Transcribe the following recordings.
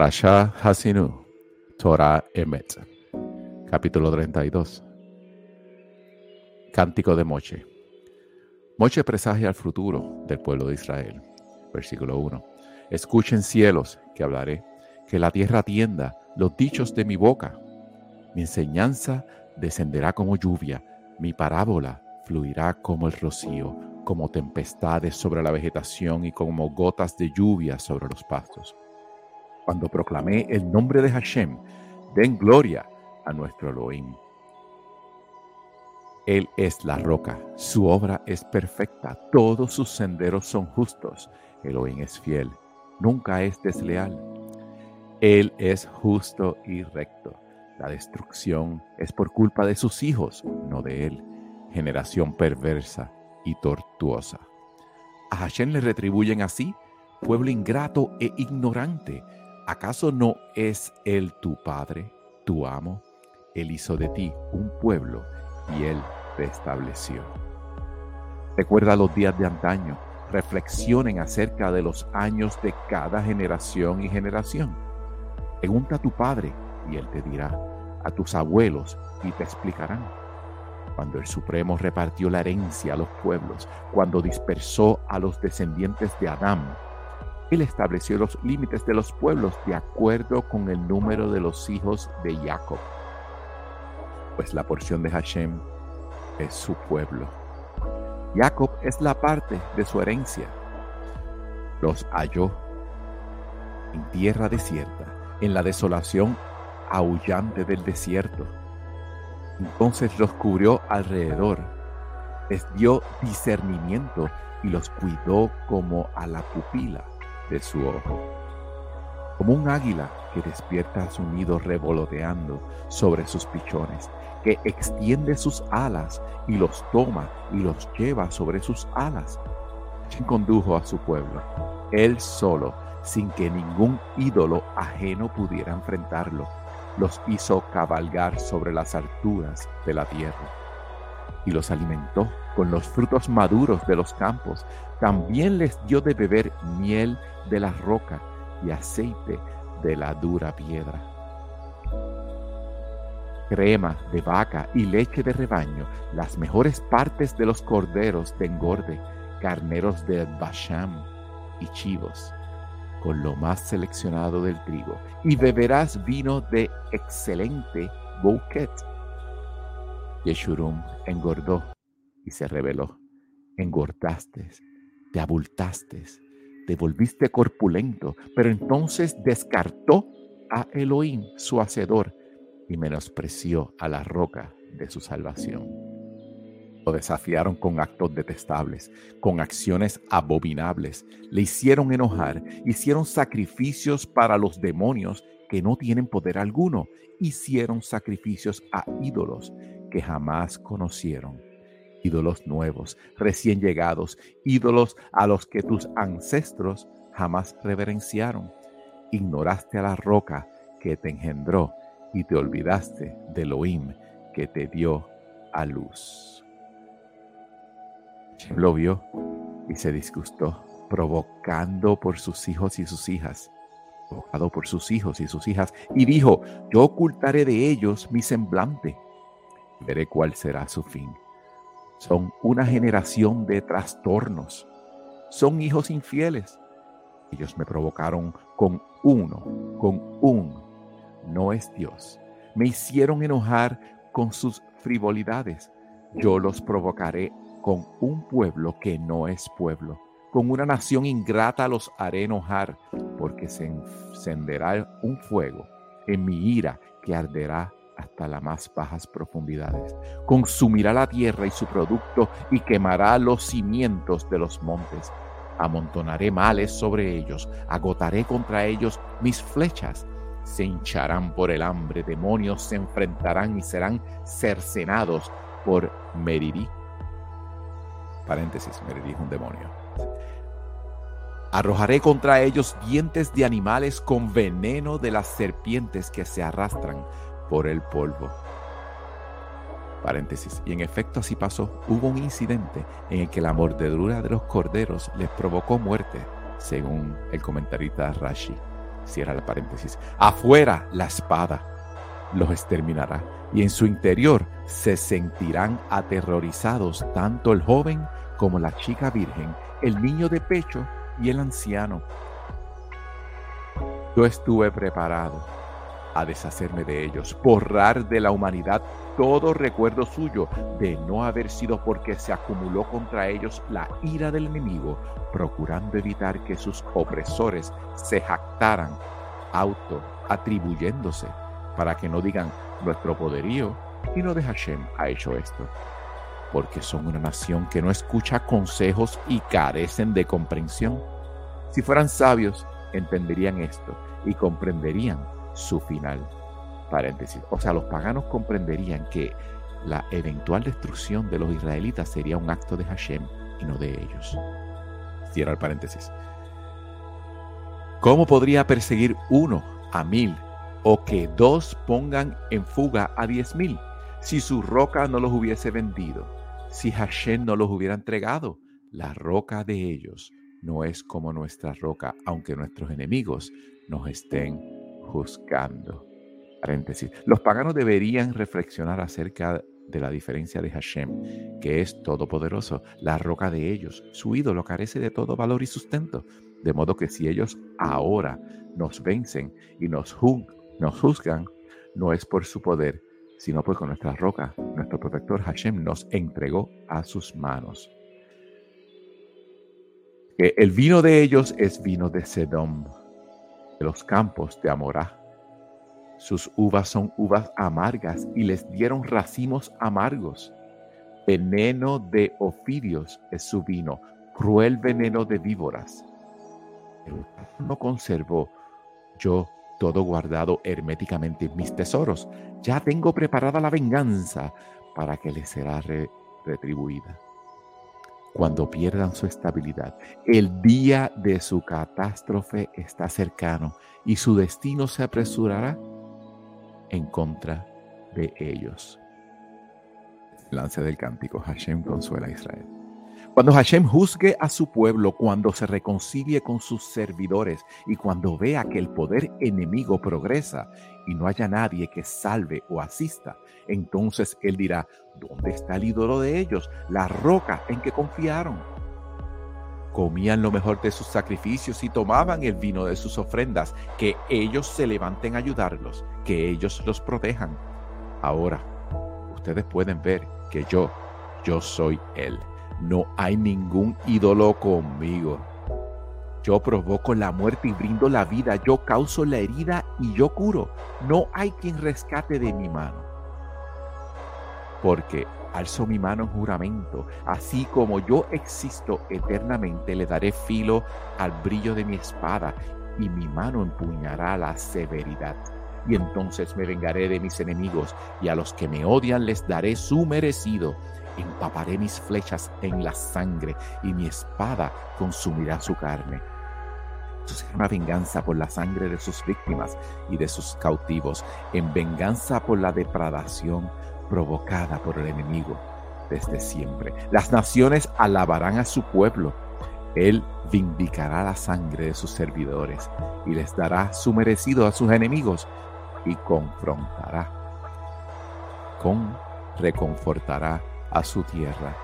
Hasinu, Torah Emet, capítulo 32. Cántico de Moche. Moche presagia el futuro del pueblo de Israel. Versículo 1. Escuchen cielos que hablaré, que la tierra atienda los dichos de mi boca. Mi enseñanza descenderá como lluvia, mi parábola fluirá como el rocío, como tempestades sobre la vegetación y como gotas de lluvia sobre los pastos cuando proclamé el nombre de Hashem, den gloria a nuestro Elohim. Él es la roca, su obra es perfecta, todos sus senderos son justos. Elohim es fiel, nunca es desleal. Él es justo y recto. La destrucción es por culpa de sus hijos, no de él. Generación perversa y tortuosa. A Hashem le retribuyen así, pueblo ingrato e ignorante ¿acaso no es Él tu Padre, tu amo? Él hizo de ti un pueblo y Él te estableció. Recuerda los días de antaño, reflexionen acerca de los años de cada generación y generación. Pregunta a tu Padre y Él te dirá, a tus abuelos y te explicarán. Cuando el Supremo repartió la herencia a los pueblos, cuando dispersó a los descendientes de Adán, él estableció los límites de los pueblos de acuerdo con el número de los hijos de Jacob. Pues la porción de Hashem es su pueblo. Jacob es la parte de su herencia. Los halló en tierra desierta, en la desolación aullante del desierto. Entonces los cubrió alrededor, les dio discernimiento y los cuidó como a la pupila de su ojo. Como un águila que despierta su nido revoloteando sobre sus pichones, que extiende sus alas y los toma y los lleva sobre sus alas. Quien condujo a su pueblo, él solo, sin que ningún ídolo ajeno pudiera enfrentarlo, los hizo cabalgar sobre las alturas de la tierra y los alimentó con los frutos maduros de los campos. También les dio de beber miel de la roca y aceite de la dura piedra. Crema de vaca y leche de rebaño, las mejores partes de los corderos de engorde, carneros de Basham y chivos, con lo más seleccionado del trigo, y beberás vino de excelente bouquet. Yeshurum engordó y se reveló. Engordaste, te abultaste, te volviste corpulento, pero entonces descartó a Elohim, su hacedor, y menospreció a la roca de su salvación. Lo desafiaron con actos detestables, con acciones abominables, le hicieron enojar, hicieron sacrificios para los demonios que no tienen poder alguno, hicieron sacrificios a ídolos que jamás conocieron ídolos nuevos, recién llegados, ídolos a los que tus ancestros jamás reverenciaron. Ignoraste a la roca que te engendró y te olvidaste de Elohim que te dio a luz. Lo vio y se disgustó, provocando por sus hijos y sus hijas, provocado por sus hijos y sus hijas, y dijo, yo ocultaré de ellos mi semblante, veré cuál será su fin son una generación de trastornos. Son hijos infieles. Ellos me provocaron con uno, con un. No es Dios. Me hicieron enojar con sus frivolidades. Yo los provocaré con un pueblo que no es pueblo. Con una nación ingrata los haré enojar, porque se encenderá un fuego en mi ira que arderá hasta las más bajas profundidades. Consumirá la tierra y su producto y quemará los cimientos de los montes. Amontonaré males sobre ellos, agotaré contra ellos mis flechas. Se hincharán por el hambre, demonios se enfrentarán y serán cercenados por Merirí. Paréntesis, Merirí es un demonio. Arrojaré contra ellos dientes de animales con veneno de las serpientes que se arrastran por el polvo. Paréntesis. Y en efecto así pasó. Hubo un incidente en el que la mordedura de los corderos les provocó muerte, según el comentarista Rashi. cierra el paréntesis, afuera la espada los exterminará y en su interior se sentirán aterrorizados tanto el joven como la chica virgen, el niño de pecho y el anciano. Yo estuve preparado a deshacerme de ellos, borrar de la humanidad todo recuerdo suyo de no haber sido porque se acumuló contra ellos la ira del enemigo, procurando evitar que sus opresores se jactaran, auto atribuyéndose, para que no digan nuestro poderío y no de Hashem ha hecho esto. Porque son una nación que no escucha consejos y carecen de comprensión. Si fueran sabios, entenderían esto y comprenderían su final. Paréntesis. O sea, los paganos comprenderían que la eventual destrucción de los israelitas sería un acto de Hashem y no de ellos. Cierra el paréntesis. ¿Cómo podría perseguir uno a mil o que dos pongan en fuga a diez mil si su roca no los hubiese vendido, si Hashem no los hubiera entregado? La roca de ellos no es como nuestra roca, aunque nuestros enemigos nos estén juzgando. Paréntesis. Los paganos deberían reflexionar acerca de la diferencia de Hashem, que es todopoderoso, la roca de ellos. Su ídolo carece de todo valor y sustento. De modo que si ellos ahora nos vencen y nos, juzgan, no es por su poder, sino porque nuestra roca, nuestro protector Hashem, nos entregó a sus manos. El vino de ellos es vino de Sedom, de los campos de Amorá. Sus uvas son uvas amargas y les dieron racimos amargos. Veneno de ofidios es su vino, cruel veneno de víboras. no conservó yo todo guardado herméticamente mis tesoros. Ya tengo preparada la venganza para que les será retribuida cuando pierdan su estabilidad. El día de su catástrofe está cercano y su destino se apresurará en contra de ellos. Lance del cántico, Hashem consuela a Israel. Cuando Hashem juzgue a su pueblo, cuando se reconcilie con sus servidores y cuando vea que el poder enemigo progresa y no haya nadie que salve o asista, entonces él dirá, ¿dónde está el ídolo de ellos? La roca en que confiaron. Comían lo mejor de sus sacrificios y tomaban el vino de sus ofrendas. Que ellos se levanten a ayudarlos, que ellos los protejan. Ahora, ustedes pueden ver que yo, yo soy Él no hay ningún ídolo conmigo. Yo provoco la muerte y brindo la vida. Yo causo la herida y yo curo. No hay quien rescate de mi mano. Porque alzo mi mano en juramento. Así como yo existo eternamente, le daré filo al brillo de mi espada y mi mano empuñará la severidad. Y entonces me vengaré de mis enemigos y a los que me odian les daré su merecido empaparé mis flechas en la sangre y mi espada consumirá su carne. Esto una venganza por la sangre de sus víctimas y de sus cautivos, en venganza por la depradación provocada por el enemigo desde siempre. Las naciones alabarán a su pueblo. Él vindicará la sangre de sus servidores y les dará su merecido a sus enemigos y confrontará, con reconfortará a su tierra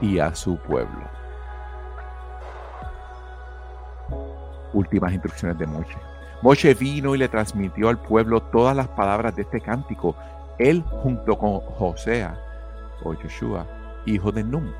y a su pueblo. Últimas instrucciones de Moshe. Moshe vino y le transmitió al pueblo todas las palabras de este cántico, él junto con Josea o Joshua, hijo de Nun.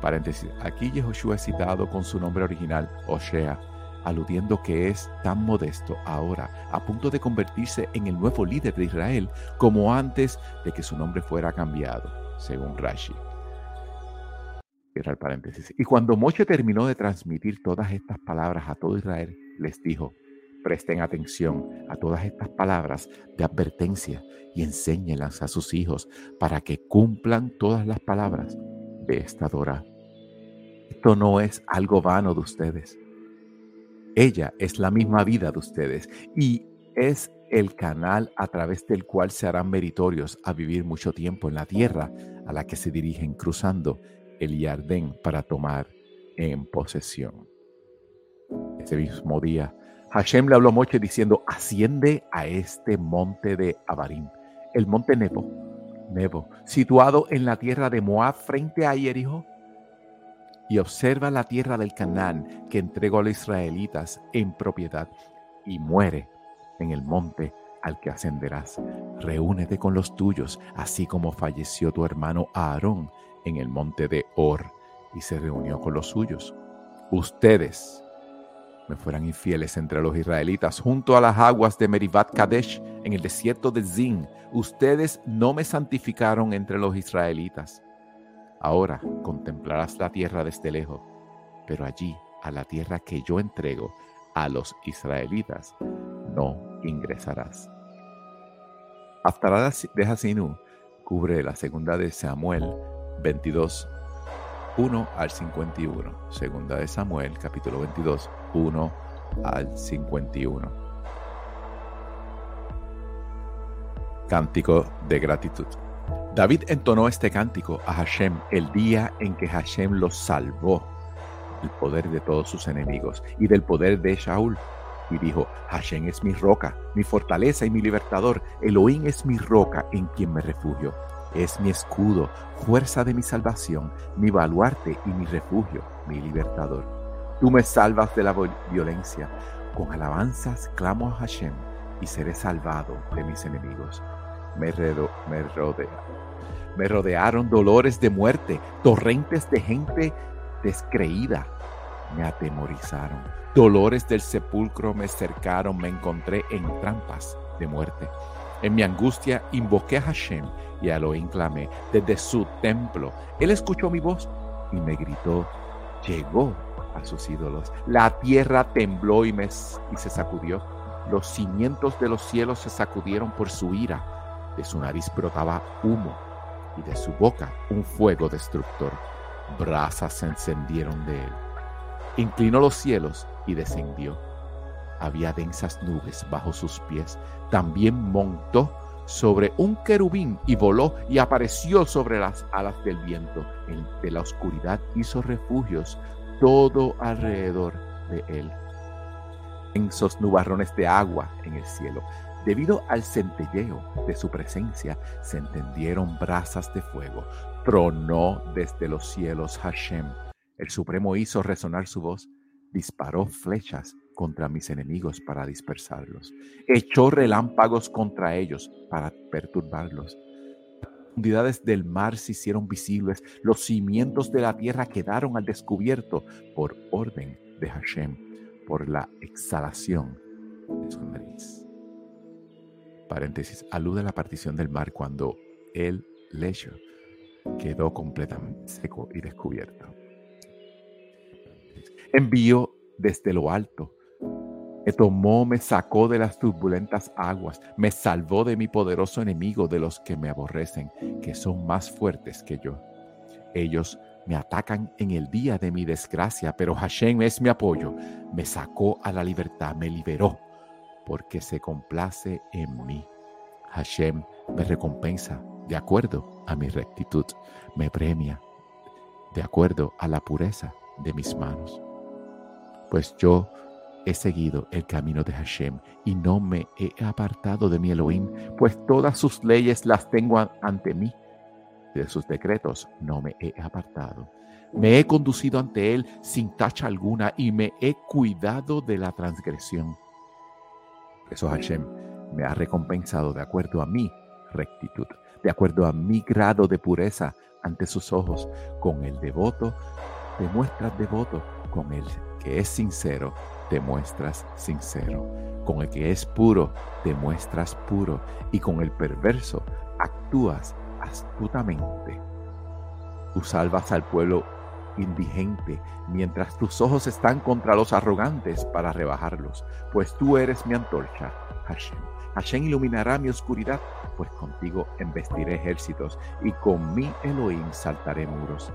Paréntesis, aquí Yehoshua es citado con su nombre original, Osea, aludiendo que es tan modesto ahora, a punto de convertirse en el nuevo líder de Israel, como antes de que su nombre fuera cambiado según Rashi. Era el paréntesis. Y cuando Moshe terminó de transmitir todas estas palabras a todo Israel, les dijo, presten atención a todas estas palabras de advertencia y enséñelas a sus hijos para que cumplan todas las palabras de esta Dora. Esto no es algo vano de ustedes. Ella es la misma vida de ustedes y es el canal a través del cual se harán meritorios a vivir mucho tiempo en la tierra a la que se dirigen cruzando el Yardén para tomar en posesión. Ese mismo día, Hashem le habló a Moche diciendo, asciende a este monte de Abarim, el monte Nebo, Nebo, situado en la tierra de Moab frente a Jericho, y observa la tierra del Canaán que entregó a los israelitas en propiedad, y muere en el monte al que ascenderás. Reúnete con los tuyos, así como falleció tu hermano Aarón en el monte de Or, y se reunió con los suyos. Ustedes me fueran infieles entre los israelitas junto a las aguas de Meribat Kadesh en el desierto de Zin. Ustedes no me santificaron entre los israelitas. Ahora contemplarás la tierra desde lejos, pero allí, a la tierra que yo entrego a los israelitas, no ingresarás. Haftarah de Hasinú cubre la segunda de Samuel 22, 1 al 51. Segunda de Samuel, capítulo 22, 1 al 51. Cántico de gratitud. David entonó este cántico a Hashem el día en que Hashem lo salvó del poder de todos sus enemigos y del poder de Shaul. Y dijo, Hashem es mi roca, mi fortaleza y mi libertador. Elohim es mi roca en quien me refugio es mi escudo, fuerza de mi salvación, mi baluarte y mi refugio, mi libertador. Tú me salvas de la violencia. Con alabanzas clamo a Hashem y seré salvado de mis enemigos. Me, me, rodea, me rodearon dolores de muerte, torrentes de gente descreída. Me atemorizaron. Dolores del sepulcro me cercaron, me encontré en trampas de muerte. En mi angustia invoqué a Hashem y a lo clamé desde su templo. Él escuchó mi voz y me gritó, llegó a sus ídolos. La tierra tembló y, me, y se sacudió. Los cimientos de los cielos se sacudieron por su ira. De su nariz brotaba humo y de su boca un fuego destructor. Brasas se encendieron de él. Inclinó los cielos y descendió. Había densas nubes bajo sus pies. También montó sobre un querubín y voló y apareció sobre las alas del viento. de la oscuridad hizo refugios todo alrededor de él. esos nubarrones de agua en el cielo. Debido al centelleo de su presencia, se entendieron brasas de fuego. Tronó desde los cielos Hashem. El Supremo hizo resonar su voz, disparó flechas contra mis enemigos para dispersarlos. Echó relámpagos contra ellos para perturbarlos. Las profundidades del mar se hicieron visibles, los cimientos de la tierra quedaron al descubierto por orden de Hashem, por la exhalación de su nariz. Paréntesis, alude a la partición del mar cuando el lecho quedó completamente seco y descubierto. Envió desde lo alto me tomó, me sacó de las turbulentas aguas, me salvó de mi poderoso enemigo, de los que me aborrecen, que son más fuertes que yo. Ellos me atacan en el día de mi desgracia, pero Hashem es mi apoyo. Me sacó a la libertad, me liberó, porque se complace en mí. Hashem me recompensa de acuerdo a mi rectitud, me premia de acuerdo a la pureza de mis manos. Pues yo He seguido el camino de Hashem y no me he apartado de mi Elohim, pues todas sus leyes las tengo ante mí. De sus decretos no me he apartado. Me he conducido ante él sin tacha alguna y me he cuidado de la transgresión. eso Hashem me ha recompensado de acuerdo a mi rectitud, de acuerdo a mi grado de pureza ante sus ojos. Con el devoto te muestras devoto, con el que es sincero te muestras sincero. Con el que es puro, te muestras puro. Y con el perverso, actúas astutamente. Tú salvas al pueblo indigente, mientras tus ojos están contra los arrogantes para rebajarlos, pues tú eres mi antorcha, Hashem. Hashem iluminará mi oscuridad, pues contigo embestiré ejércitos y con mi Elohim saltaré muros.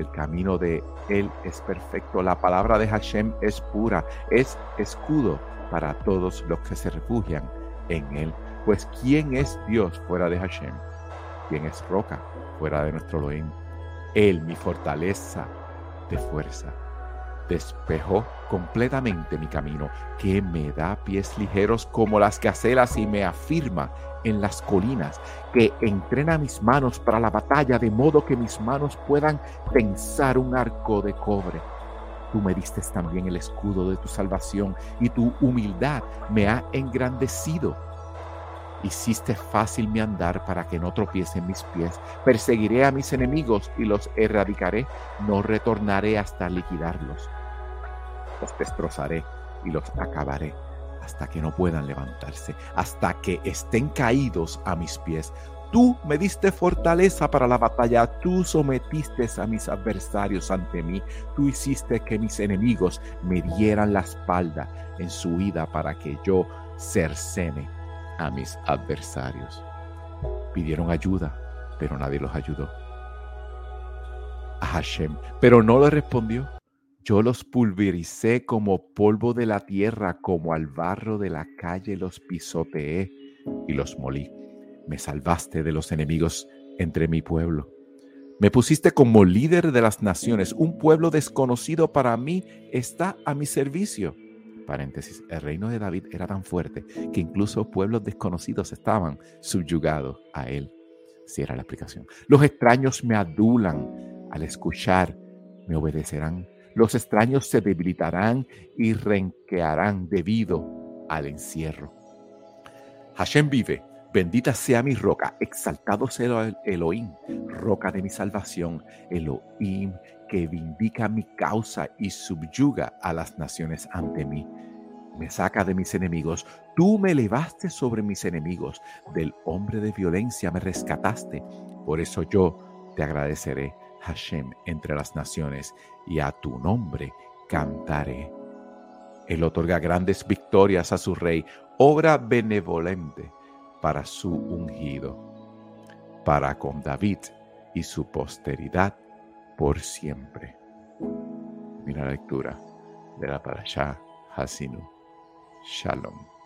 El camino de Él es perfecto. La palabra de Hashem es pura. Es escudo para todos los que se refugian en Él. Pues ¿quién es Dios fuera de Hashem? ¿Quién es roca fuera de nuestro Elohim? Él, mi fortaleza de fuerza. Despejó completamente mi camino, que me da pies ligeros como las gacelas y me afirma en las colinas, que entrena mis manos para la batalla de modo que mis manos puedan tensar un arco de cobre. Tú me diste también el escudo de tu salvación y tu humildad me ha engrandecido. Hiciste fácil mi andar para que no tropiecen mis pies. Perseguiré a mis enemigos y los erradicaré. No retornaré hasta liquidarlos. Los destrozaré y los acabaré hasta que no puedan levantarse, hasta que estén caídos a mis pies. Tú me diste fortaleza para la batalla, tú sometiste a mis adversarios ante mí, tú hiciste que mis enemigos me dieran la espalda en su huida para que yo cercene a mis adversarios. Pidieron ayuda, pero nadie los ayudó. A Hashem, pero no le respondió. Yo los pulvericé como polvo de la tierra, como al barro de la calle los pisoteé y los molí me salvaste de los enemigos entre mi pueblo. Me pusiste como líder de las naciones. Un pueblo desconocido para mí está a mi servicio. Paréntesis, el reino de David era tan fuerte que incluso pueblos desconocidos estaban subyugados a él. Si era la explicación. Los extraños me adulan. Al escuchar, me obedecerán. Los extraños se debilitarán y renquearán debido al encierro. Hashem vive Bendita sea mi roca, exaltado sea el Elohim, roca de mi salvación, Elohim que vindica mi causa y subyuga a las naciones ante mí. Me saca de mis enemigos, tú me elevaste sobre mis enemigos, del hombre de violencia me rescataste. Por eso yo te agradeceré, Hashem, entre las naciones, y a tu nombre cantaré. Él otorga grandes victorias a su rey, obra benevolente para su ungido, para con David y su posteridad por siempre. Mira la lectura de la Parashá Hasinu. Shalom.